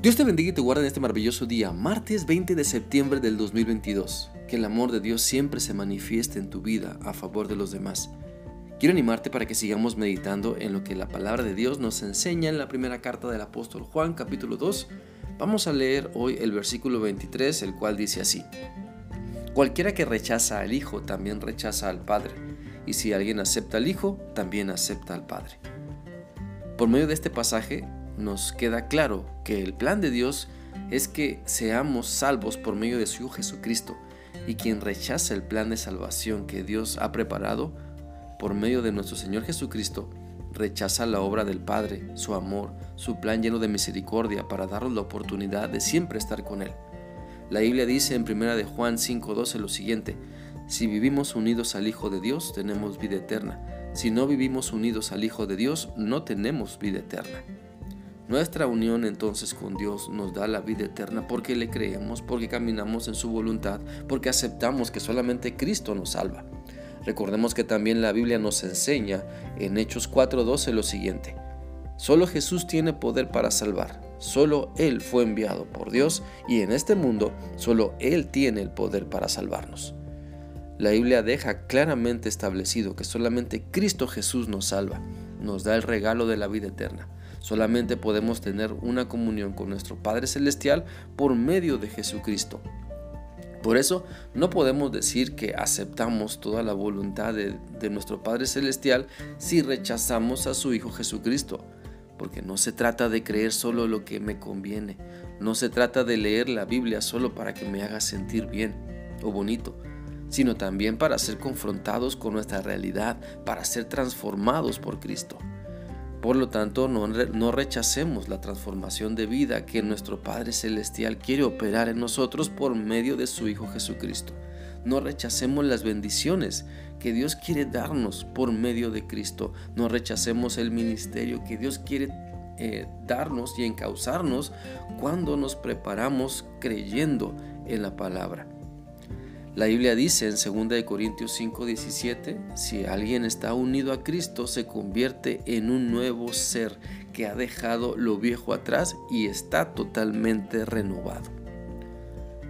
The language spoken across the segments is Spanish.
Dios te bendiga y te guarde en este maravilloso día, martes 20 de septiembre del 2022. Que el amor de Dios siempre se manifieste en tu vida a favor de los demás. Quiero animarte para que sigamos meditando en lo que la palabra de Dios nos enseña en la primera carta del apóstol Juan capítulo 2. Vamos a leer hoy el versículo 23, el cual dice así. Cualquiera que rechaza al Hijo también rechaza al Padre, y si alguien acepta al Hijo, también acepta al Padre. Por medio de este pasaje, nos queda claro que el plan de Dios es que seamos salvos por medio de su Hijo Jesucristo, y quien rechaza el plan de salvación que Dios ha preparado por medio de nuestro Señor Jesucristo, rechaza la obra del Padre, su amor, su plan lleno de misericordia para darnos la oportunidad de siempre estar con Él. La Biblia dice en 1 de Juan 5:12 lo siguiente: Si vivimos unidos al Hijo de Dios, tenemos vida eterna. Si no vivimos unidos al Hijo de Dios, no tenemos vida eterna. Nuestra unión entonces con Dios nos da la vida eterna porque le creemos, porque caminamos en su voluntad, porque aceptamos que solamente Cristo nos salva. Recordemos que también la Biblia nos enseña en Hechos 4:12 lo siguiente. Solo Jesús tiene poder para salvar. Solo Él fue enviado por Dios y en este mundo solo Él tiene el poder para salvarnos. La Biblia deja claramente establecido que solamente Cristo Jesús nos salva, nos da el regalo de la vida eterna. Solamente podemos tener una comunión con nuestro Padre Celestial por medio de Jesucristo. Por eso no podemos decir que aceptamos toda la voluntad de, nuestro Padre Celestial si rechazamos a su Hijo Jesucristo, porque no se trata de creer solo lo que me conviene, no se trata de leer la Biblia solo para que me haga sentir bien o bonito, sino también para ser confrontados con nuestra realidad, para ser transformados por Cristo. Por lo tanto, no, rechacemos la transformación de vida que nuestro Padre Celestial quiere operar en nosotros por medio de su Hijo Jesucristo. No rechacemos las bendiciones que Dios quiere darnos por medio de Cristo. No rechacemos el ministerio que Dios quiere eh, darnos y encauzarnos cuando nos preparamos creyendo en la palabra. La Biblia dice en 2 Corintios 5:17, si alguien está unido a Cristo, se convierte en un nuevo ser que ha dejado lo viejo atrás y está totalmente renovado.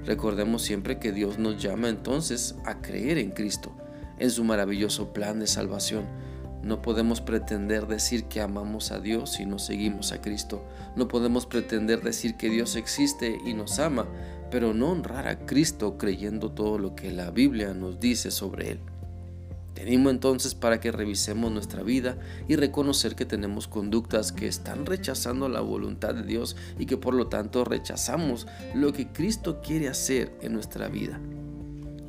Recordemos siempre que Dios nos llama entonces a creer en Cristo, en su maravilloso plan de salvación. No podemos pretender decir que amamos a Dios si no seguimos a Cristo. No podemos pretender decir que Dios existe y nos ama pero no honrar a Cristo creyendo todo lo que la Biblia nos dice sobre Él. Tenemos entonces para que revisemos nuestra vida y reconocer que tenemos conductas que están rechazando la voluntad de Dios y que por lo tanto rechazamos lo que Cristo quiere hacer en nuestra vida.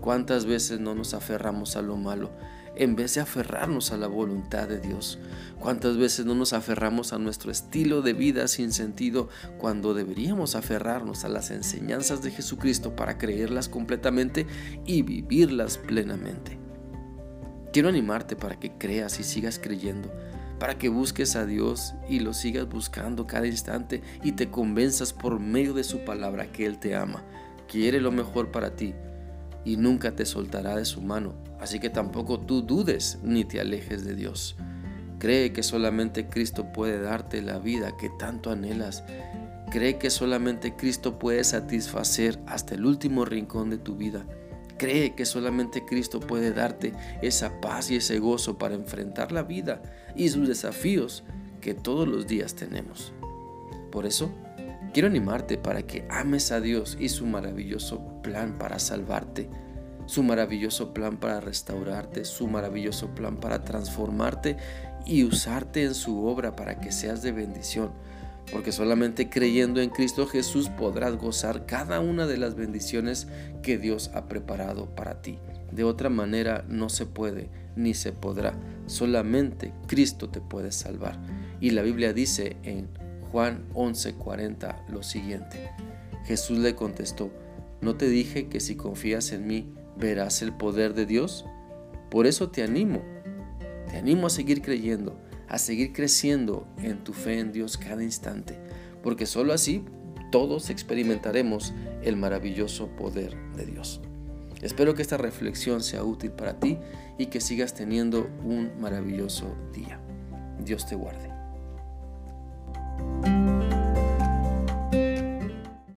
¿Cuántas veces no nos aferramos a lo malo en vez de aferrarnos a la voluntad de Dios? ¿Cuántas veces no nos aferramos a nuestro estilo de vida sin sentido cuando deberíamos aferrarnos a las enseñanzas de Jesucristo para creerlas completamente y vivirlas plenamente? Quiero animarte para que creas y sigas creyendo, para que busques a Dios y lo sigas buscando cada instante y te convenzas por medio de su palabra que Él te ama, quiere lo mejor para ti y nunca te soltará de su mano. Así que tampoco tú dudes ni te alejes de Dios. Cree que solamente Cristo puede darte la vida que tanto anhelas. Cree que solamente Cristo puede satisfacer hasta el último rincón de tu vida. Cree que solamente Cristo puede darte esa paz y ese gozo para enfrentar la vida y sus desafíos que todos los días tenemos. Por eso, quiero animarte para que ames a Dios y su maravilloso plan para salvarte su maravilloso plan para restaurarte, su maravilloso plan para transformarte y usarte en su obra para que seas de bendición. Porque solamente creyendo en Cristo Jesús podrás gozar cada una de las bendiciones que Dios ha preparado para ti. De otra manera no se puede ni se podrá. Solamente Cristo te puede salvar. Y la Biblia dice en Juan 11:40 lo siguiente. Jesús le contestó, ¿no te dije que si confías en mí verás el poder de Dios. Por eso te animo, te animo a seguir creyendo, a seguir creciendo en tu fe en Dios cada instante, porque sólo así todos experimentaremos el maravilloso poder de Dios. Espero que esta reflexión sea útil para ti y que sigas teniendo un maravilloso día. Dios te guarde.